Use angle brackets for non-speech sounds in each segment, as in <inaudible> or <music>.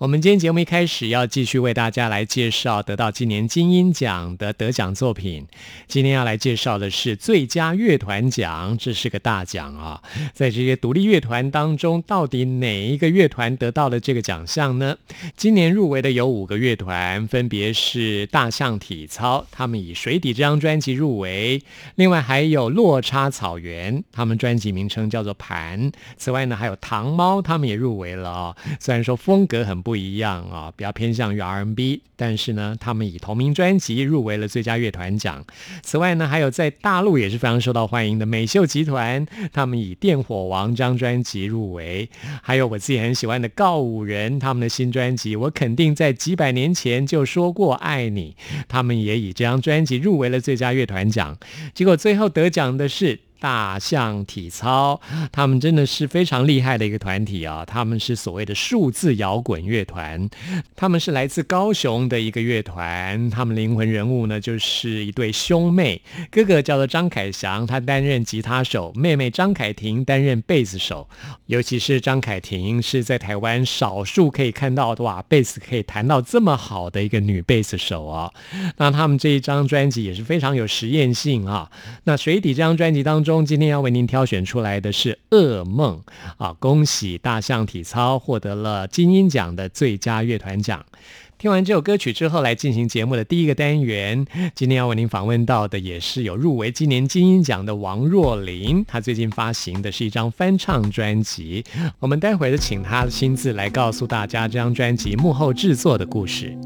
我们今天节目一开始要继续为大家来介绍得到今年金鹰奖的得奖作品。今天要来介绍的是最佳乐团奖，这是个大奖啊！在这些独立乐团当中，到底哪一个乐团得到了这个奖项呢？今年入围的有五个乐团，分别是大象体操，他们以《水底》这张专辑入围；另外还有落差草原，他们专辑名称叫做《盘》。此外呢，还有糖猫，他们也入围了啊！虽然说风格很不。不一样啊，比较偏向于 R&B，但是呢，他们以同名专辑入围了最佳乐团奖。此外呢，还有在大陆也是非常受到欢迎的美秀集团，他们以《电火王》张专辑入围。还有我自己很喜欢的告五人，他们的新专辑《我肯定在几百年前就说过爱你》，他们也以这张专辑入围了最佳乐团奖。结果最后得奖的是。大象体操，他们真的是非常厉害的一个团体啊！他们是所谓的数字摇滚乐团，他们是来自高雄的一个乐团。他们灵魂人物呢，就是一对兄妹，哥哥叫做张凯翔，他担任吉他手；妹妹张凯婷担任贝斯手。尤其是张凯婷是在台湾少数可以看到的哇，贝斯可以弹到这么好的一个女贝斯手啊！那他们这一张专辑也是非常有实验性啊！那水底这张专辑当中。中今天要为您挑选出来的是《噩梦》啊！恭喜大象体操获得了金鹰奖的最佳乐团奖。听完这首歌曲之后，来进行节目的第一个单元。今天要为您访问到的也是有入围今年金鹰奖的王若琳，她最近发行的是一张翻唱专辑。我们待会儿就请她亲自来告诉大家这张专辑幕后制作的故事。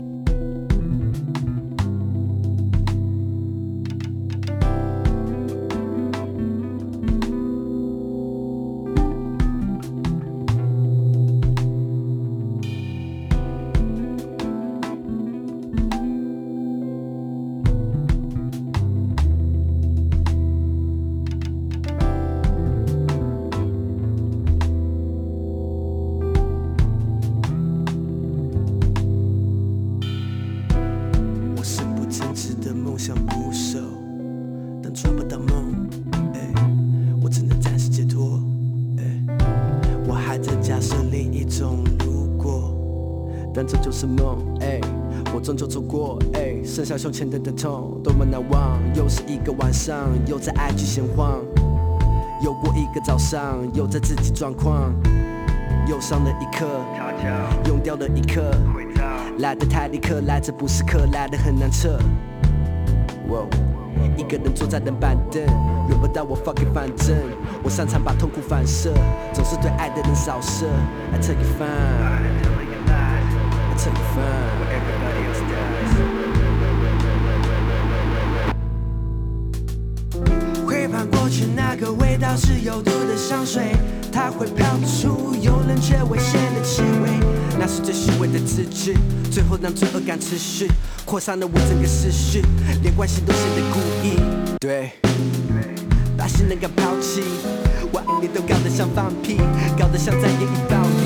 我终究错过，剩下胸前的疼痛多么难忘，又是一个晚上，又在爱去闲晃，又过一个早上，又在自己状况，忧伤的一刻，用掉了一刻，来的太立刻，来这不是客，来的很难测。一个人坐在冷板凳，轮不到我 fucking 反正，我擅长把痛苦反射，总是对爱的人扫射。I take it it fine。过去那个味道是有毒的香水，它会飘出有冷却危险的气味。那是最虚伪的自知，最后让罪恶感持续，扩散了我整个思绪，连关系都显得故意。对，把信任感抛弃，我爱你都搞得像放屁，搞得像在演绎暴力。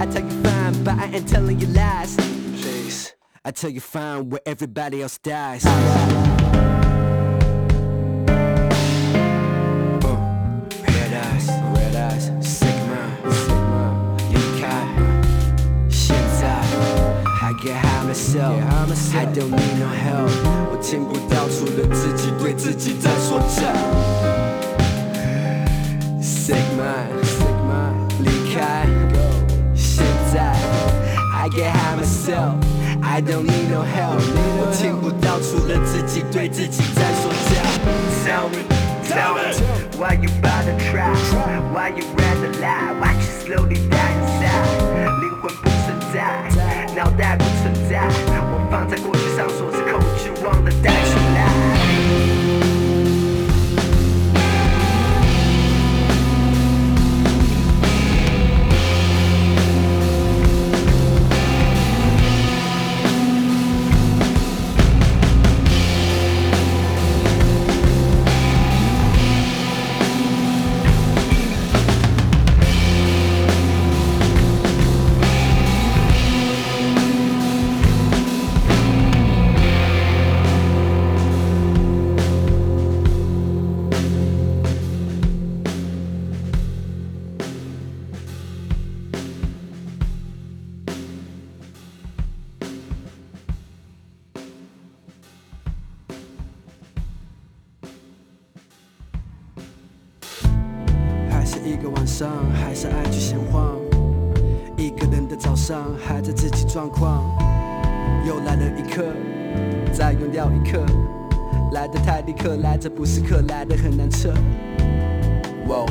I tell you fine, but I ain't telling you lies. Please, I tell you fine where everybody else dies. I don't need no help，我听不到除了自己对自己在说教。Sigma Sigma I get high myself，I don't need no help，我听不到除了自己对自己在说教。Tell me, tell me, why you by the trap? Why you? 的 lie Watch it slowly die inside 灵魂不存在，脑袋不存在，我放在过去上锁是控制，忘了带出来。状况。又来了一刻，再用掉一刻，来的太立刻，来这不是课，来的很难测。哇，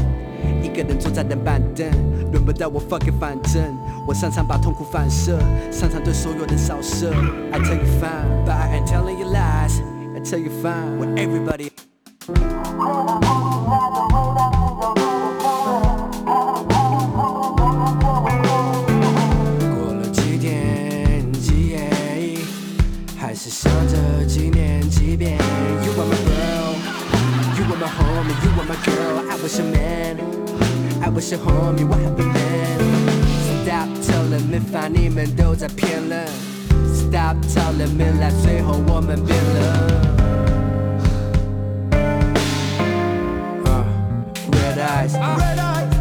一个人坐在冷板凳，轮不到我 fucking 反正。我擅长把痛苦反射，擅长对所有人扫射。I tell you fine, but I ain't telling you lies. I tell you fine, with everybody. I was your man, I was your homie. What happened, man? Stop telling me，烦你们都在骗人。Stop telling me，来最后我们变了。Uh, red eyes,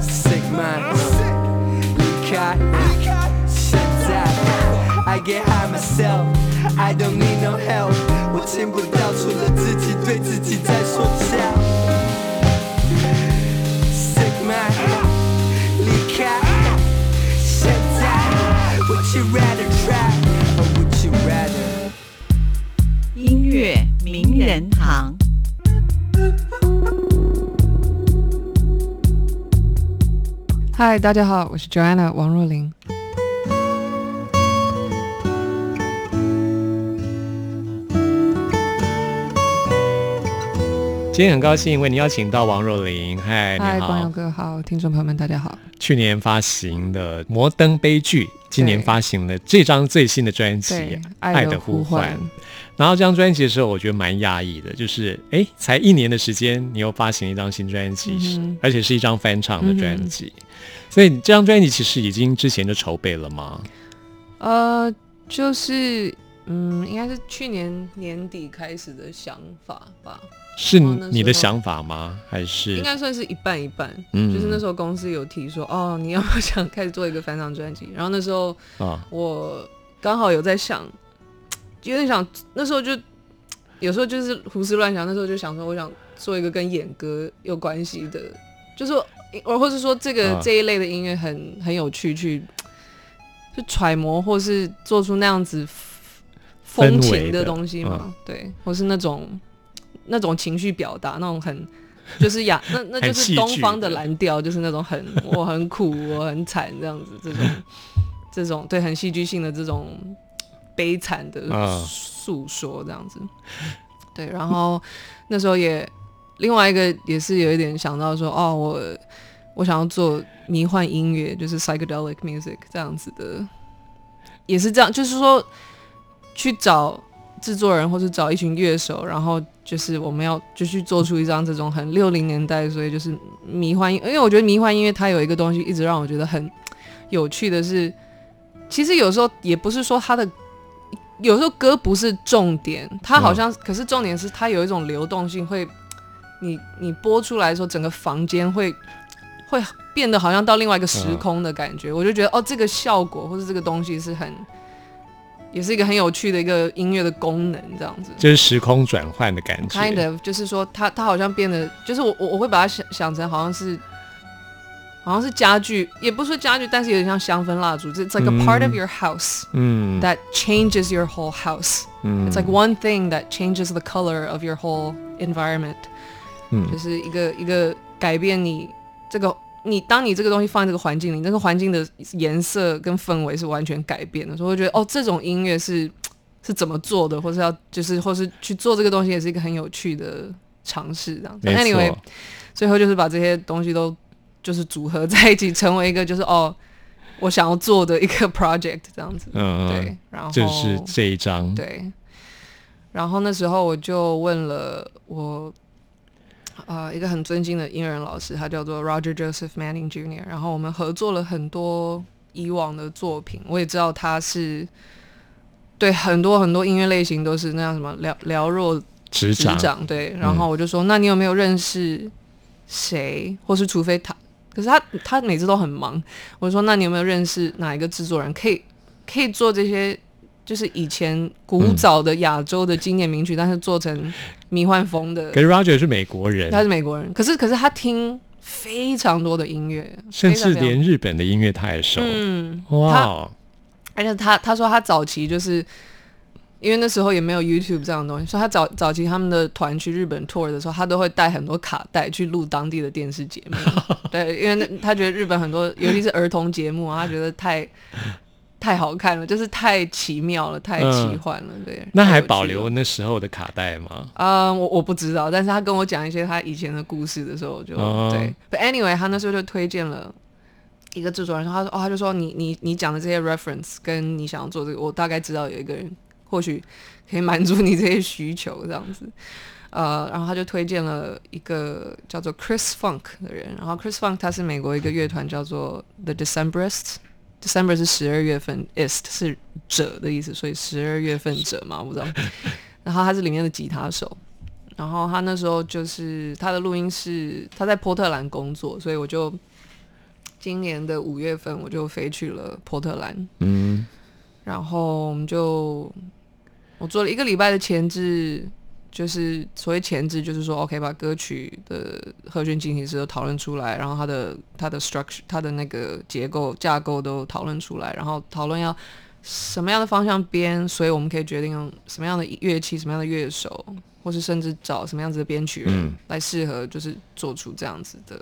sick mind. 离开，现在 I get high myself, I don't need no help，我听不到除了自己对自己在说教。you rather try or would you rather？音乐名人堂。嗨，大家好，我是 Joanna 王若琳。 今天很高兴为您邀请到王若琳，嗨，嗨，你光佑好。哥好，听众朋友们大家好。去年发行的《摩登悲剧》，今年发行了这张最新的专辑对《，爱的呼唤唤》。然后这张专辑的时候，我觉得蛮讶异的，就是哎，才一年的时间，你又发行一张新专辑，而且是一张翻唱的专辑。所以这张专辑其实已经之前就筹备了吗？呃，就是嗯，应该是去年年底开始的想法吧，是你的想法吗？还是应该算是一半一半。嗯就是那时候公司有提说，哦，你要不要想开始做一个翻唱专辑？然后那时候啊，我刚好有在想，有点想，那时候就有时候就是胡思乱想，那时候就想说，我想做一个跟演歌有关系的，就是我，或或是说这个、啊这一类的音乐很很有趣，去去揣摩或是做出那样子风情的东西嘛，嗯对，或是那种那种情绪表达，那种很。<laughs> 就是亚，那那就是东方的蓝调，就是那种很我很苦，我很惨这样子，这种 <laughs> 这种对很戏剧性的这种悲惨的啊诉说这样子。对，然后那时候也另外一个也是有一点想到说，哦，我我想要做迷幻音乐，就是 psychedelic music 这样子的，也是这样，就是说去找制作人或是找一群乐手，然后就是我们要就去做出一张这种很六零年代，所以就是迷幻音，因为我觉得迷幻音乐它有一个东西一直让我觉得很有趣的是，其实有时候也不是说它的。有时候歌不是重点，它好像，可是重点是它有一种流动性，会，你你播出来的时候，整个房间会会变得好像到另外一个时空的感觉。我就觉得哦，这个效果或者这个东西是很，也是一个很有趣的一个音乐的功能，这样子。就是时空转换的感觉。kind of 就是说它它好像变得，就是我我我会把它想想成好像是。好像是家具，也不是说家具，但是有点像香氛蜡烛。It's like a part of 嗯 your house 嗯 that changes your whole house. 嗯 It's like one thing that changes the color of your whole environment. 嗯就是一个一个改变你这个你当你这个东西放在这个环境里，那个环境的颜色跟氛围是完全改变的，所以我觉得哦，这种音乐是 <tsk> 是怎么做的，或是要就是或是去做这个东西，也是一个很有趣的尝试，这样子。那 Anyway，最后就是把这些东西都就是组合在一起，成为一个就是哦，我想要做的一个 <laughs> project 这样子。嗯对嗯，，然后就是这一张，对，然后那时候我就问了我呃一个很尊敬的音乐人老师，他叫做 Roger Joseph Manning Jr.，然后我们合作了很多以往的作品，我也知道他是对很多很多音乐类型都是那样什么寥寥若指掌，对。然后我就说，那你有没有认识谁，或是除非他，可是他他每次都很忙。我就说，那你有没有认识哪一个制作人可以可以做这些，就是以前古早的亚洲的经典名曲，但是做成迷幻风的可。是 Roger 是美国人，他是美国人，可是可是他听非常多的音乐，甚至连日本的音乐他也熟。嗯，哇哦，而且他他说他早期就是因为那时候也没有 YouTube 这样的东西，所以他早早期他们的团去日本 tour 的时候，他都会带很多卡带去录当地的电视节目。<laughs> 对，因为那他觉得日本很多，尤其是儿童节目啊，他觉得太太好看了，就是太奇妙了，太奇幻了。对，那还保留。那时候的卡带吗？啊、我我不知道，但是他跟我讲一些他以前的故事的时候，我就、哦对。But anyway，他那时候就推荐了一个制作人，他说哦，他就说你你你讲的这些 reference 跟你想要做这个，我大概知道有一个人或许可以满足你这些需求这样子。呃，然后他就推荐了一个叫做 Chris Funk 的人，然后 Chris Funk 他是美国一个乐团叫做 The Decemberists。December 是十二月份，ist 是者的意思，所以十二月份者嘛，我不知道。<laughs> 然后他是里面的吉他手，然后他那时候就是他的录音室，他在波特兰工作，所以我就今年的五月份我就飞去了波特兰，嗯，然后我们就我做了一个礼拜的前置，就是所谓前置，就是说 OK 把歌曲的和弦进行式都讨论出来，然后它的它的 structure 它的那个结构架构都讨论出来，然后讨论要什么样的方向编，所以我们可以决定用什么样的乐器、什么样的乐手，或是甚至找什么样子的编曲来适合，就是做出这样子的，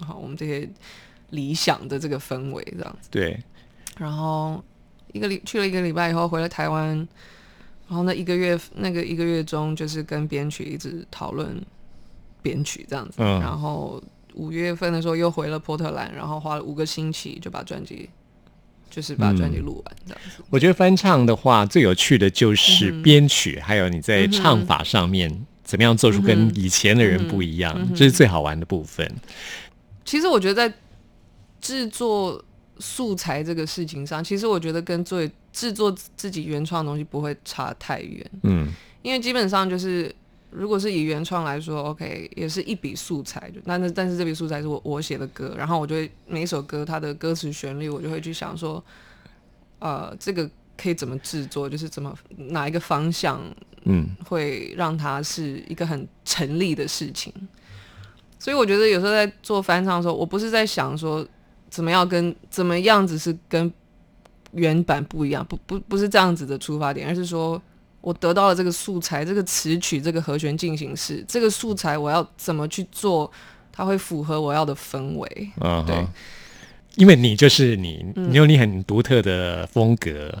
好，我们这些理想的这个氛围这样子。对，然后一个礼去了一个礼拜以后回了台湾，然后那一个月那个一个月中就是跟编曲一直讨论编曲这样子，嗯。然后五月份的时候又回了波特兰，然后花了五个星期就把专辑就是把专辑录完这样子。我觉得翻唱的话，最有趣的就是嗯编曲，还有你在唱法上面怎么样做出跟以前的人不一样，嗯这是最好玩的部分。其实我觉得在制作素材这个事情上，其实我觉得跟做制作自己原创的东西不会差太远。嗯，因为基本上就是，如果是以原创来说，OK，也是一笔素材，就但是但是这笔素材是我我写的歌，然后我就会每一首歌它的歌词旋律，我就会去想说，呃，这个可以怎么制作，就是怎么哪一个方向嗯，会让它是一个很成立的事情。所以我觉得有时候在做翻唱的时候，我不是在想说怎么样跟怎么样子是跟原版不一样，不不不是这样子的出发点，而是说我得到了这个素材，这个词曲，这个和弦进行式，这个素材我要怎么去做，它会符合我要的氛围。对嗯对，因为你就是你，嗯你有你很独特的风格。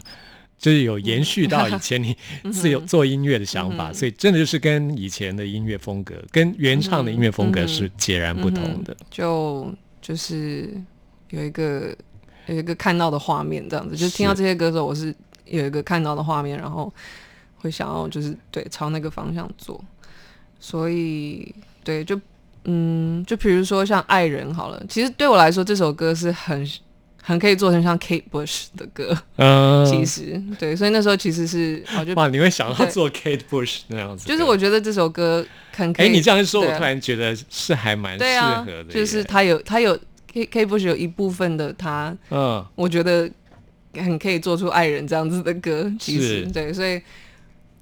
就是有延续到以前你 <laughs> 自由做音乐的想法，所以真的就是跟以前的音乐风格、跟原唱的音乐风格是截然不同的。就就是有一个有一个看到的画面，这样子，就是听到这些歌的时候，我是有一个看到的画面，然后会想要就是对朝那个方向做，所以对，就嗯，就比如说像《爱人》好了，其实对我来说这首歌是很 <laughs> 很可以做成像 Kate Bush 的歌，嗯，其实。对，所以那时候其实是我就哇，你会想到对。做 Kate Bush 那样子？就是我觉得这首歌很可哎，以，你这样一说，我突然觉得是还蛮适合的耶。，就是他有他有 K K Bush 有一部分的他。嗯，我觉得很可以做出爱人这样子的歌，其实对，所以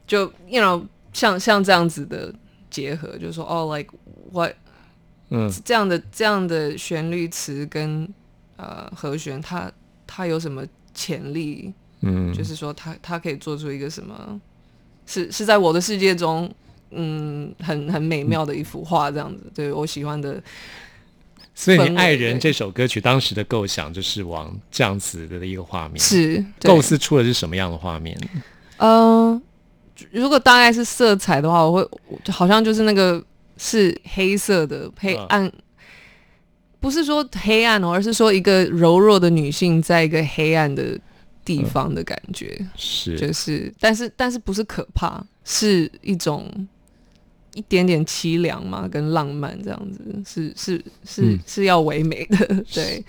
就 you know 像像这样子的结合，就是说哦，like what 嗯这样的这样的旋律词跟呃和弦，它它有什么潜力？嗯，就是说它它可以做出一个什么？是是在我的世界中，嗯，很很美妙的一幅画，这样子，对我喜欢的所以你《爱人》这首歌曲当时的构想就是往这样子的一个画面，是构思出的是什么样的画面？嗯、如果大概是色彩的话，我会我就好像就是那个是黑色的黑嗯。暗，不是说黑暗哦，而是说一个柔弱的女性在一个黑暗的地方的感觉，是。就是但是但是不是可怕，是一种一点点凄凉嘛，跟浪漫这样子，是是是、嗯。是要唯美的，<laughs> 对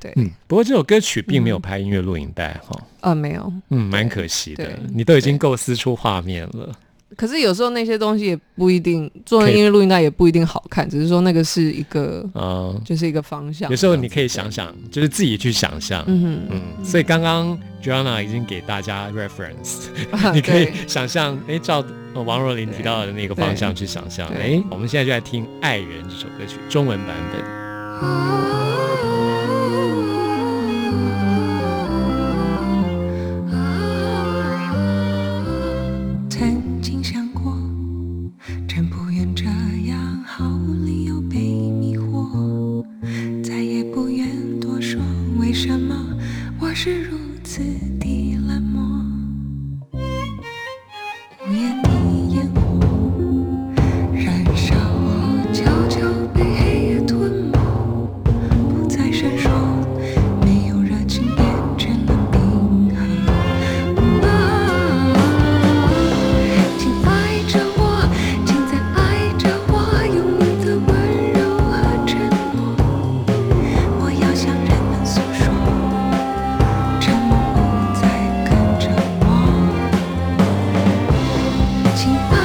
对，嗯，不过这首歌曲并没有拍音乐录影带哈，呃没有，嗯，蛮可惜的。你都已经构思出画面了，可是有时候那些东西也不一定，做成音乐录音带也不一定好看，只是说那个是一个，嗯，就是一个方向。有时候你可以想想，就是自己去想象。嗯哼，嗯，所以刚刚 Joanna 已经给大家 reference，<laughs> 啊你可以想象，哎，照呃王若琳提到的那个方向去想象。对哎，我们现在就来听《爱人》这首歌曲中文版本。曾心。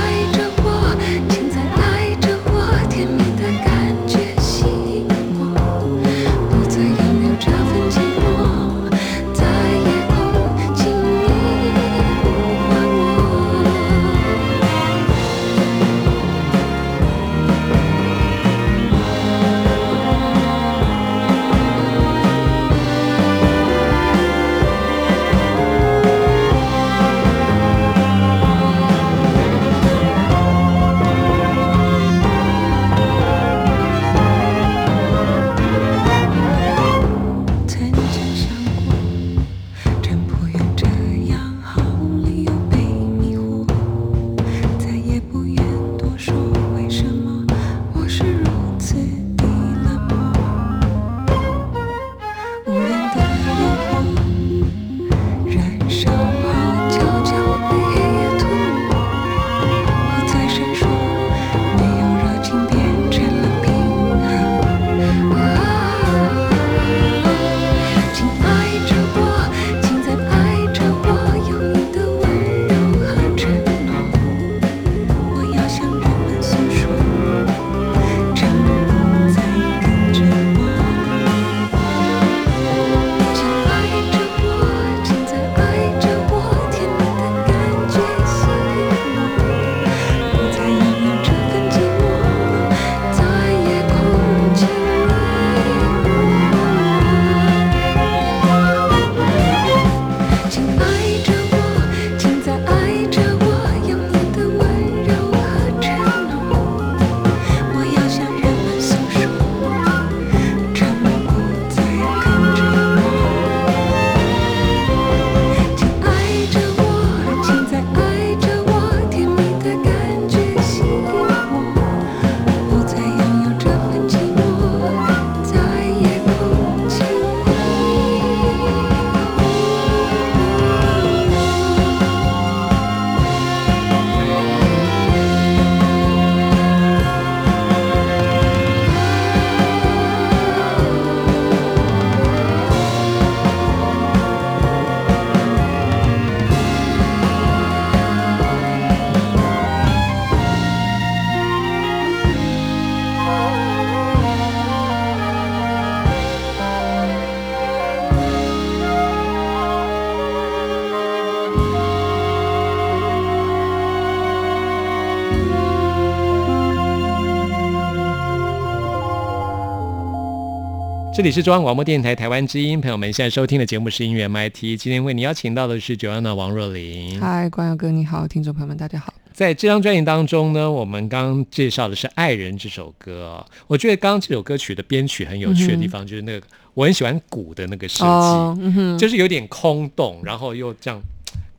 这里是中央广播电台台湾之音，朋友们现在收听的节目是音乐 MIT，今天为你邀请到的是 Joanna 王若琳。嗨，关耀哥你好，听众朋友们大家好。在这张专辑当中呢，我们刚刚介绍的是《爱人》这首歌啊、我觉得刚刚这首歌曲的编曲很有趣的地方，就是那个我很喜欢鼓的那个设计，哦，嗯，就是有点空洞，然后又这样，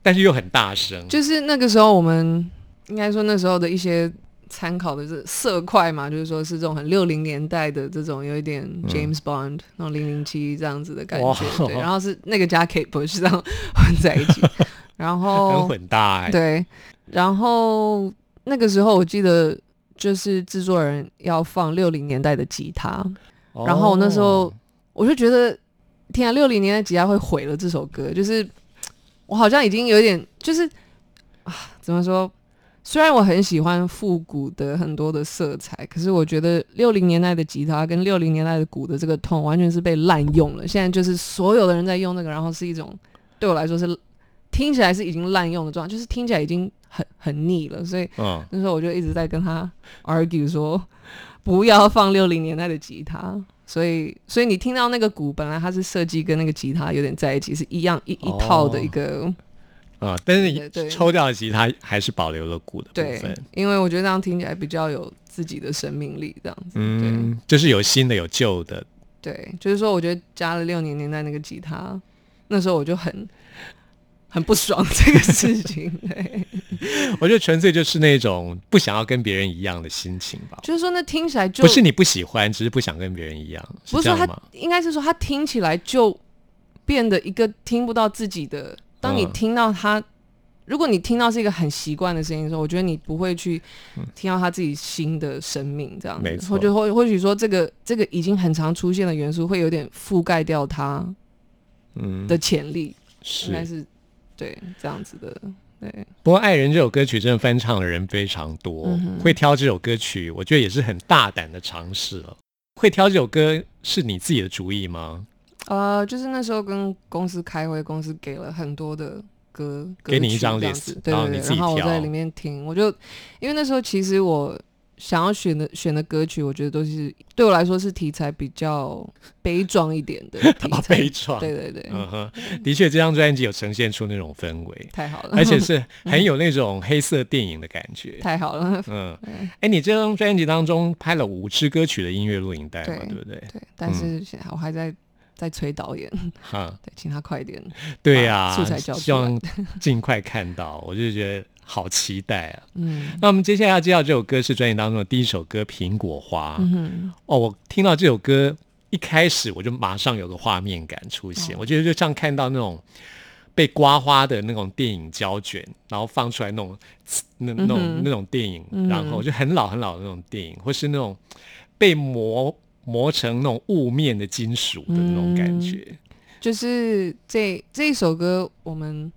但是又很大声。就是那个时候我们应该说那时候的一些参考的是色块嘛，就是说是这种很六零年代的这种有一点 James Bond 那种零零七这样子的感觉，对，然后是那个加 Kate Bush 这样混在一起，<laughs> 然后很后混搭、欸，对，然后那个时候我记得就是制作人要放六零年代的吉他，哦。然后我那时候我就觉得，天啊，六零年代吉他会毁了这首歌，就是我好像已经有点，就是啊，怎么说？虽然我很喜欢复古的很多的色彩，可是我觉得六零年代的吉他跟六零年代的鼓的这个痛完全是被滥用了。现在就是所有的人在用那个，然后是一种对我来说是听起来是已经滥用的状态，就是听起来已经很很腻了。所以嗯，那时候我就一直在跟他 argue 说，不要放六零年代的吉他。所以，所以你听到那个鼓，本来它是设计跟那个吉他有点在一起，是一样一一套的一个、啊、但是抽掉的吉他还是保留了鼓的部对分，，因为我觉得这样听起来比较有自己的生命力，这样子。嗯，就是有新的有旧的，对对，就是说，我觉得加了六年年代那个吉他，那时候我就很很不爽这个事情。对，<laughs> 我觉得纯粹就是那种不想要跟别人一样的心情吧。就是说那听起来就不是你不喜欢，只是不想跟别人一样，不是说他？应该是说他听起来就变得一个听不到自己的。当你嗯听到他，如果你听到是一个很习惯的声音的时候，我觉得你不会去听到他自己新的生命这样子，没错或者或或许说这个这个已经很常出现的元素会有点覆盖掉他嗯，的潜力，应该是。对这样子的。对，不过《爱人》这首歌曲真的翻唱的人非常多，嗯会挑这首歌曲，我觉得也是很大胆的尝试了。会挑这首歌是你自己的主意吗？呃，就是那时候跟公司开会，公司给了很多的歌，给你一张 list，子对对对，然后我在里面听，我就因为那时候其实我想要选的选的歌曲，我觉得都是对我来说是题材比较悲壮一点的题啊，材，悲壮。对对对，嗯哼，的确，这张专辑有呈现出那种氛围，太好了，而且是 <laughs> 很有那种黑色电影的感觉。太好了，嗯，<laughs> 哎，你这张专辑当中拍了五支歌曲的音乐录影带嘛，对对不对？对，但是我还在在催导演，哈，<laughs> 对，请他快点，对呀、素材交出来。希望尽快看到，我就觉得好期待啊。<laughs> 嗯。那我们接下来要介绍这首歌是专辑当中的第一首歌《苹果花》。嗯，哦，我听到这首歌一开始我就马上有个画面感出现，哦。我觉得就像看到那种被刮花的那种电影胶卷，然后放出来那种那那种、嗯那种电影，嗯然后就很老很老的那种电影，或是那种被磨磨成那种雾面的金属的那种感觉。就是这这一首歌，我们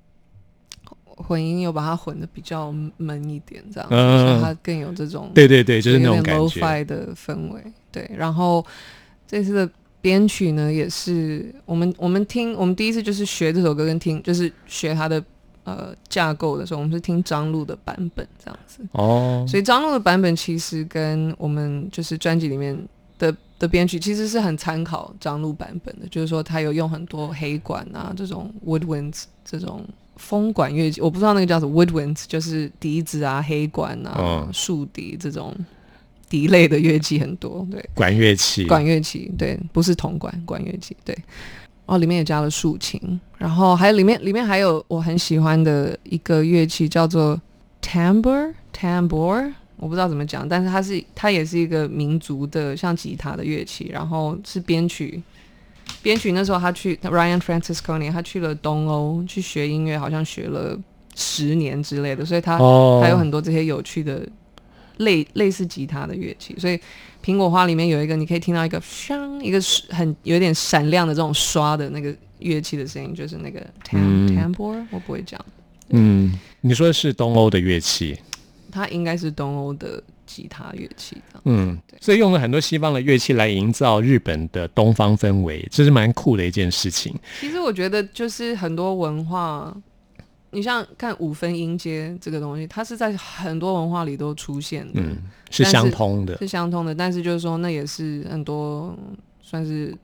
混音有把它混的比较闷一点，这样子，嗯所以它更有这种对对对，就是那种感 low 觉。fi 的氛围。对，然后这次的编曲呢，也是我们我们听我们第一次就是学这首歌跟听，就是学它的呃架构的时候，我们是听张璐的版本这样子。哦，所以张璐的版本其实跟我们就是专辑里面的的编曲其实是很参考张璐版本的，就是说他有用很多黑管啊这种 woodwinds 这种风管乐器，我不知道那个叫什么 woodwinds，就是笛子啊、黑管啊、嗯竖笛这种笛类的乐器很多，对，管乐器，管乐器，对，不是铜管，管乐器，对。哦，里面也加了竖琴，然后还有里面里面还有我很喜欢的一个乐器叫做 tambour tambour，我不知道怎么讲，但是它是它也是一个民族的像吉他的乐器，然后是编曲编曲那时候他去 Ryan Francisconi 他去了东欧去学音乐，好像学了十年之类的，所以他哦，还有很多这些有趣的类类似吉他的乐器，所以苹果花里面有一个你可以听到一个锵，一个是很有点闪亮的这种刷的那个乐器的声音，就是那个 tam、嗯。tambour，我不会讲，嗯，你说的是东欧的乐器，它应该是东欧的吉他乐器。嗯，所以用了很多西方的乐器来营造日本的东方氛围，这是蛮酷的一件事情。其实我觉得就是很多文化，你像看五分音阶这个东西，它是在很多文化里都出现的，嗯，是相通的。是相通的，但是就是说，那也是很多算是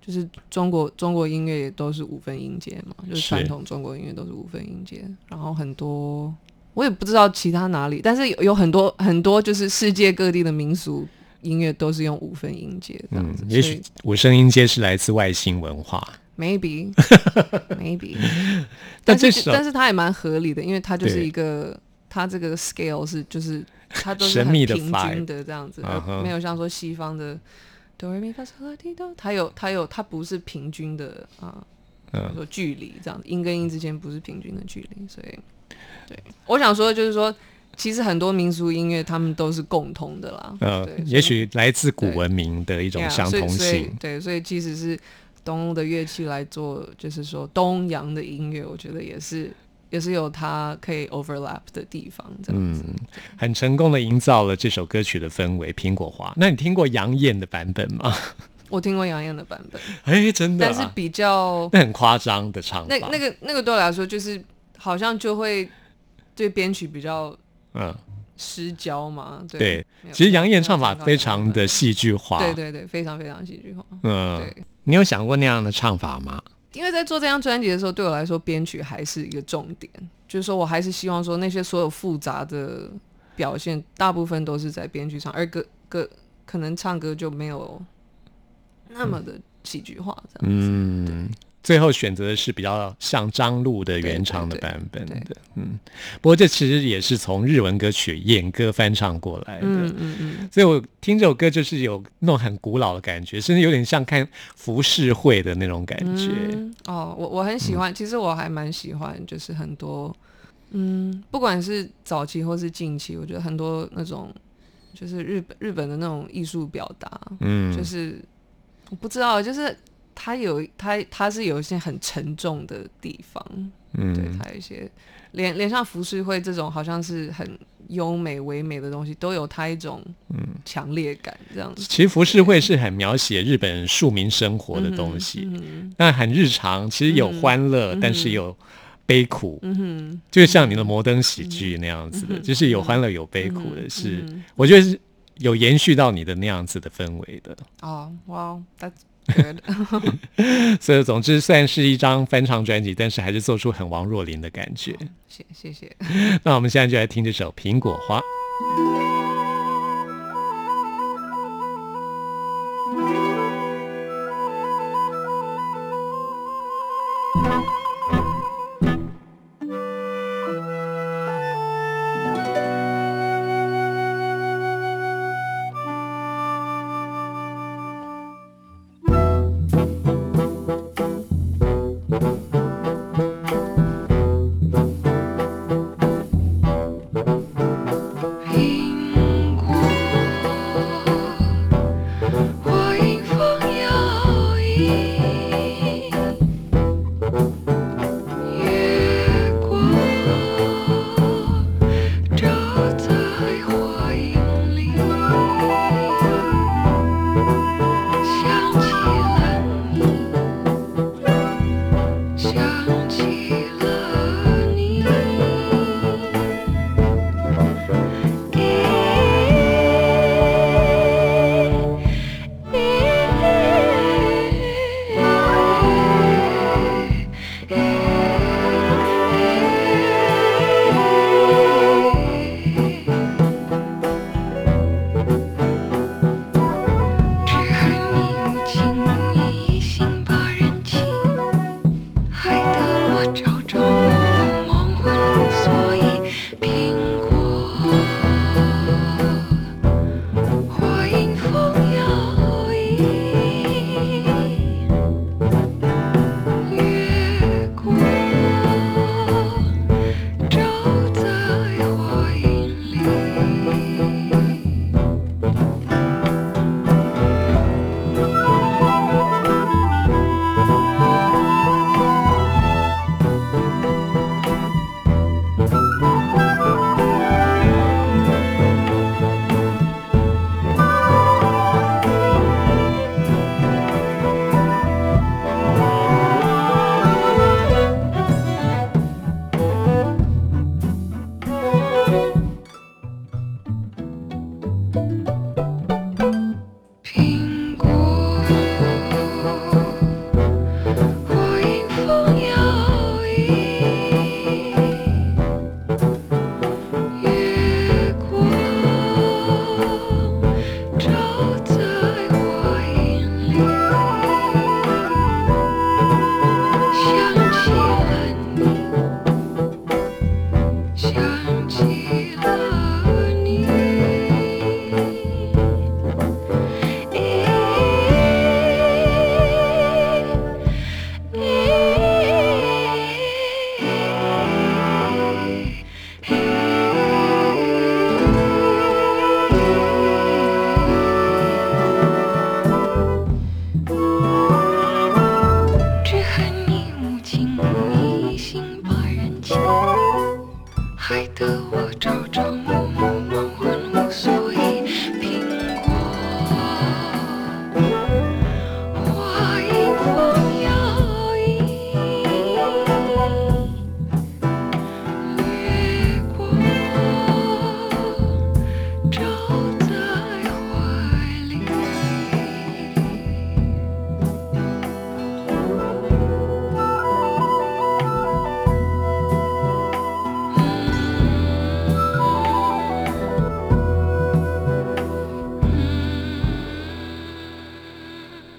就是中国中国音乐也都是五分音阶嘛，就是是传统中国音乐都是五分音阶，然后很多我也不知道其他哪里，但是有有很多很多就是世界各地的民俗音乐都是用五分音阶这样子，，嗯也许五声音阶是来自外星文化，maybe <laughs> maybe，<laughs> 但是但是它也蛮合理的，因为它就是一个它这个 scale 是就是 <laughs> 它都是很平均的这样子，没有像说西方的哆来咪发嗦拉提哆，它有它有它不是平均的啊，嗯说距离这样子，音跟音之间不是平均的距离，所以对我想说的就是说，其实很多民俗音乐他们都是共通的啦，呃对，，也许来自古文明的一种相同性。对，所以其实是东欧的乐器来做，就是说东洋的音乐，我觉得也是也是有它可以 overlap 的地方，这样子。嗯，很成功的营造了这首歌曲的氛围。苹果花，那你听过杨燕的版本吗？我听过杨燕的版本，哎，真的、啊，但是比较那很夸张的唱法。那那个那个对我来说，就是好像就会对编曲比较嗯，失焦嘛。对，其实杨燕唱法非常的戏剧化。对对对，非常非常戏剧化。嗯对，你有想过那样的唱法吗？因为在做这张专辑的时候，对我来说，编曲还是一个重点，就是说我还是希望说那些所有复杂的表现，大部分都是在编曲上，而歌歌可能唱歌就没有那么的戏剧化，这样子。嗯，最后选择的是比较像张璐的原唱的版本对的。嗯，不过这其实也是从日文歌曲演歌翻唱过来的。嗯嗯嗯，所以我听这首歌就是有那种很古老的感觉，甚至有点像看浮世绘的那种感觉。嗯哦，我我很喜欢，其实我还蛮喜欢，就是很多，嗯，不管是早期或是近期，我觉得很多那种就是日本日本的那种艺术表达，嗯，就是我不知道，就是它有它它是有一些很沉重的地方，对，嗯它有一些连连像浮世绘这种好像是很优美唯美的东西，都有它一种嗯。强烈感这样子。其实浮世绘是很描写日本庶民生活的东西，嗯那很日常，其实有欢乐，但是有悲苦，嗯哼，就像你的摩登喜剧那样子的，嗯就是有欢乐有悲苦的，是、嗯我觉得是有延续到你的那样子的氛围的。哦，哇，That's good <laughs> 所以总之，虽然是一张翻唱专辑，但是还是做出很王若琳的感觉。谢谢谢。那我们现在就来听这首《苹果花》。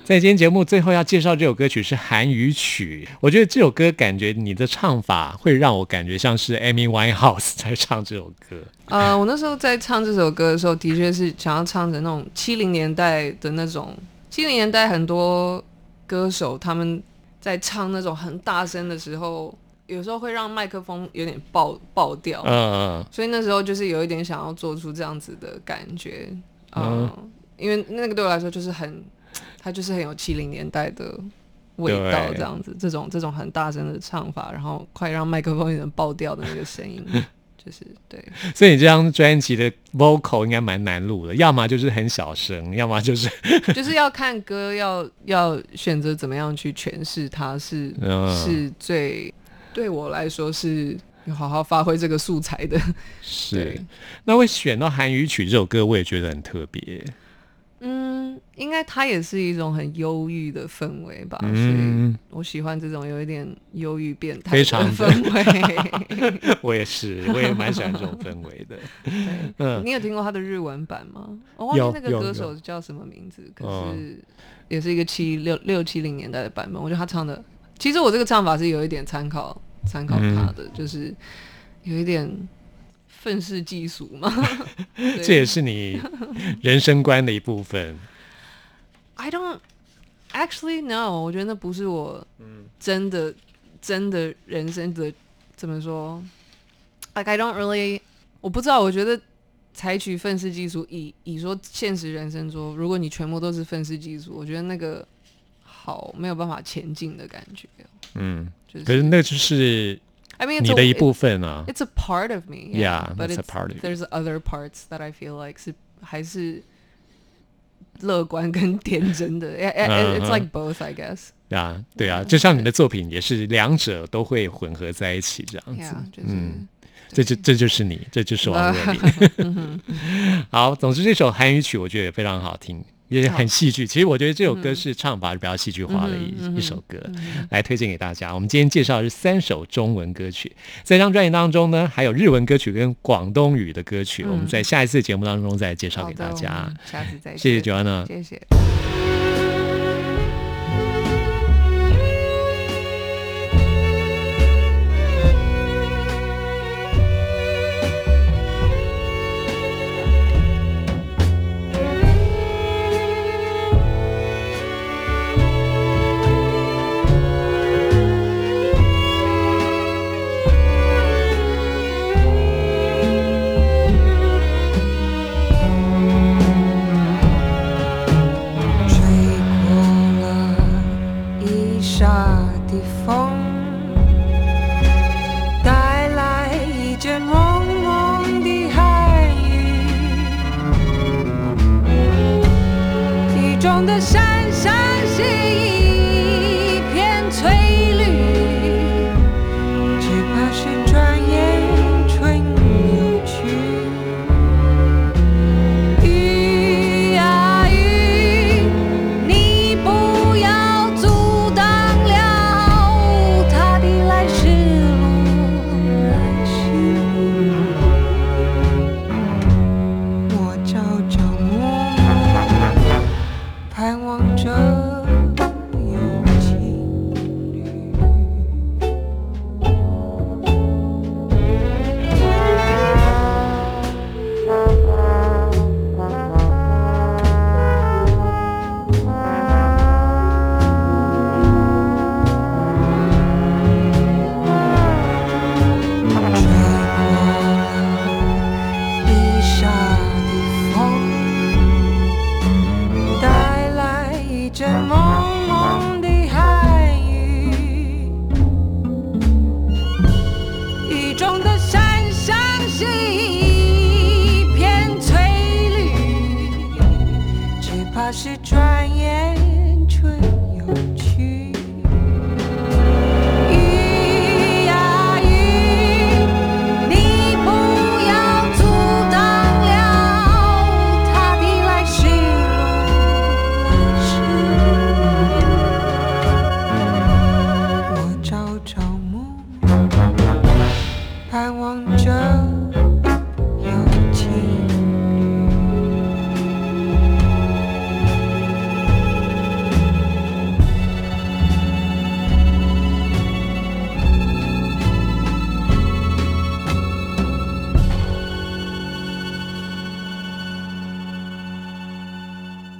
在今天节目最后要介绍这首歌曲是韩语曲，我觉得这首歌感觉你的唱法会让我感觉像是 Amy Winehouse 在唱这首歌。呃，我那时候在唱这首歌的时候，的确是想要唱着那种七零年代的那种，七零年代很多歌手他们在唱那种很大声的时候，有时候会让麦克风有点爆爆掉，嗯嗯。所以那时候就是有一点想要做出这样子的感觉，嗯嗯，因为那个对我来说就是很，它就是很有七零年代的味道，这样子，这种这种很大声的唱法，然后快让麦克风有点爆掉的那个声音，<laughs> 就是对。所以你这张专辑的 vocal 应该蛮难录的，要么就是很小声，要么就是 <laughs> 就是要看歌，要要选择怎么样去诠释它是，嗯是最对我来说是好好发挥这个素材的。是对。那会选到韩语曲这首歌，我也觉得很特别。嗯，应该它也是一种很忧郁的氛围吧，所以嗯，我喜欢这种有一点忧郁变态的的氛围。<laughs> 我也是，我也蛮喜欢这种氛围的。嗯，你有听过他的日文版吗？我忘记那个歌手叫什么名字，可哦是也是一个七六六七零年代的版本。我觉得他唱的，其实我这个唱法是有一点参考参考嗯他的，就是有一点愤世嫉俗嘛。<laughs> 这也是你人生观的一部分。I don't actually know，我觉得那不是我真的、真的人生的怎么说？Like I don't really，我不知道，我觉得采取愤世嫉俗，以以说现实人生说，如果你全部都是愤世嫉俗，我觉得那个好没有办法前进的感觉。嗯，就是，可是那就是 I mean, it's 你的一部分啊。It's a part of me. Yeah, but that's a it's, part of. There's other parts that I feel like 是还是乐观跟天真的。It's 嗯 like both, I guess. 啊，对啊，就像你的作品也是两者都会混合在一起这样子嗯，这就这就是你，这就是王若嗯琳。好，总之这首韩语曲我觉得也非常好听，也很戏剧。其实我觉得这首歌是唱法是比较戏剧化的一、嗯一首歌，来推荐给大家。我们今天介绍的是三首中文歌曲，在这张专辑当中呢，还有日文歌曲跟广东语的歌曲，我们在下一次节目当中再介绍给大家。下次再谢谢见 Joanna。谢谢。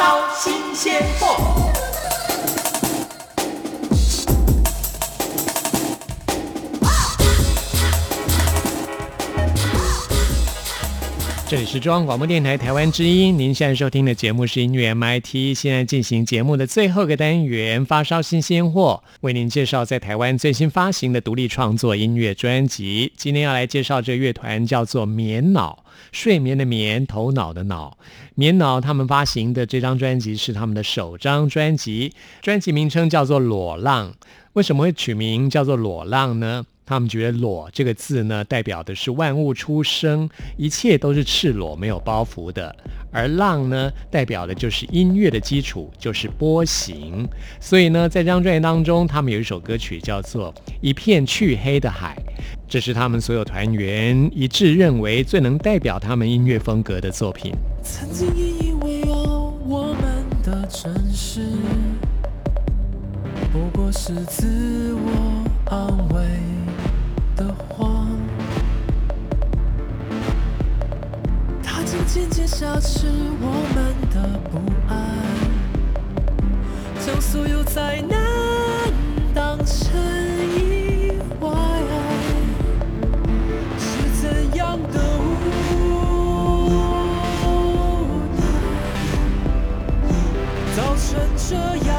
烧新鲜货。这里是中央广播电台台湾之音，您现在收听的节目是音乐 MIT，现在进行节目的最后一个单元——发烧新鲜货，为您介绍在台湾最新发行的独立创作音乐专辑。今天要来介绍这个乐团叫做棉脑，睡眠的眠，头脑的脑。棉脑他们发行的这张专辑是他们的首张专辑，专辑名称叫做《裸浪》。为什么会取名叫做裸浪呢？他们觉得“裸”这个字呢，代表的是万物出生，一切都是赤裸、没有包袱的；而“浪”呢，代表的就是音乐的基础，就是波形。所以呢，在这张专辑当中，他们有一首歌曲叫做《一片黢黑的海》，这是他们所有团员一致认为最能代表他们音乐风格的作品。曾经也以为有我们的城市，不过是自我安慰的谎。它渐渐渐消失我们的不安，将所有灾难当成意外。是怎样的无奈，造成这样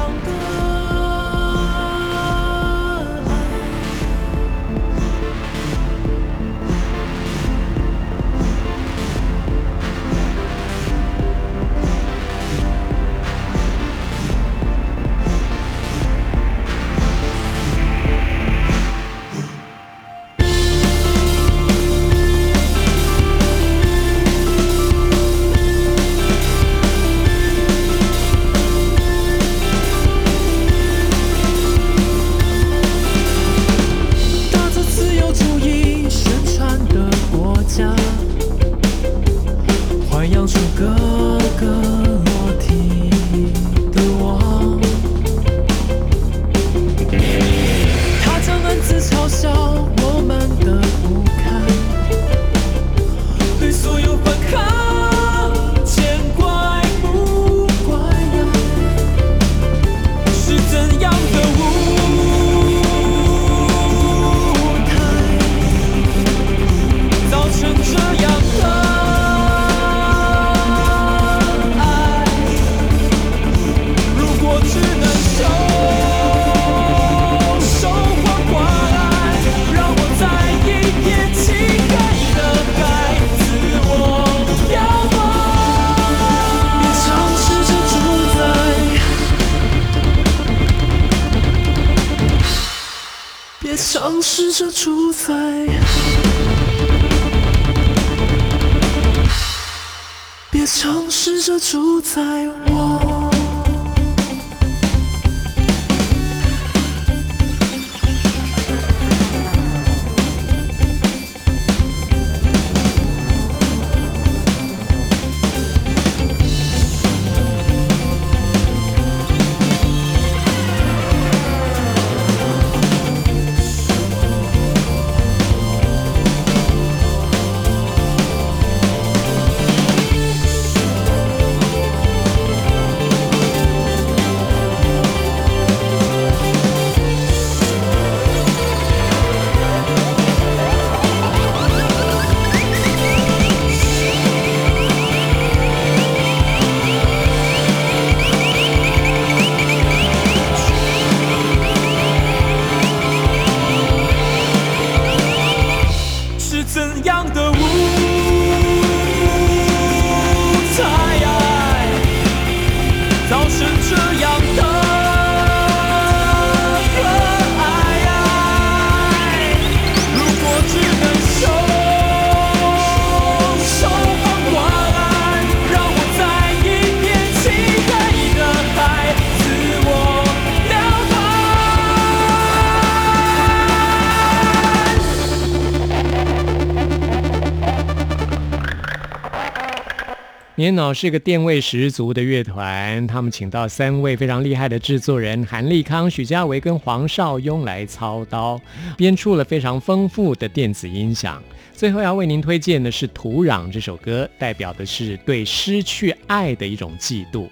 年脑是个电味十足的乐团，他们请到三位非常厉害的制作人韩立康、许家维跟黄少雍来操刀，编出了非常丰富的电子音响。最后要为您推荐的是《土壤》这首歌，代表的是对失去爱的一种嫉妒。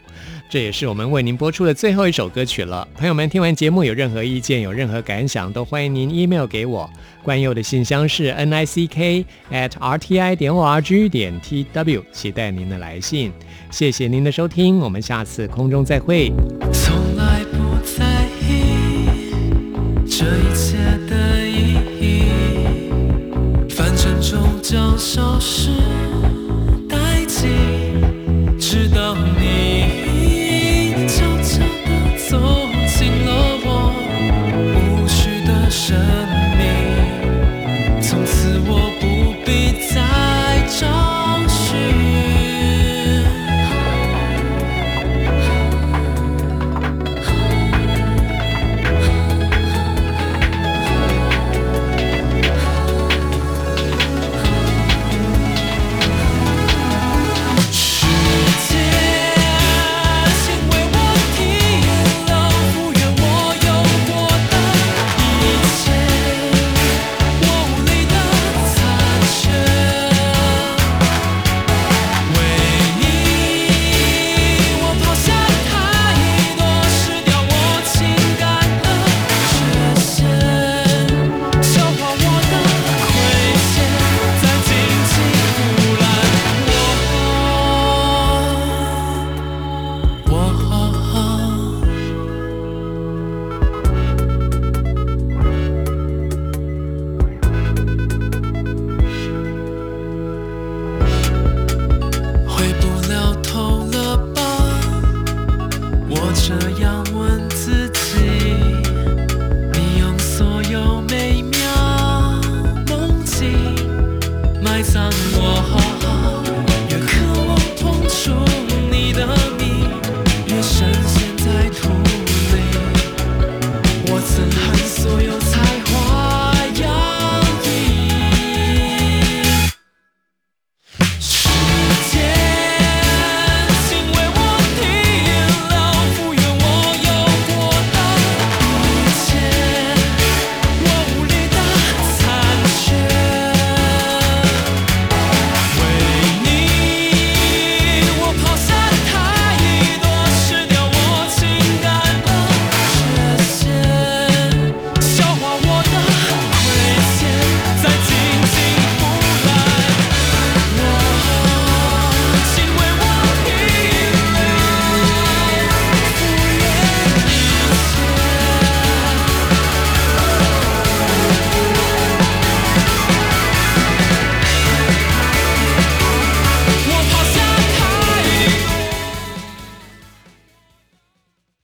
这也是我们为您播出的最后一首歌曲了。朋友们，听完节目有任何意见、有任何感想，都欢迎您 email 给我。关佑的信箱是 n i c k at r t i 点 o r g 点 t w，期待您的来信。谢谢您的收听，我们下次空中再会。从来不在意这一切的意义，凡尘终将消失。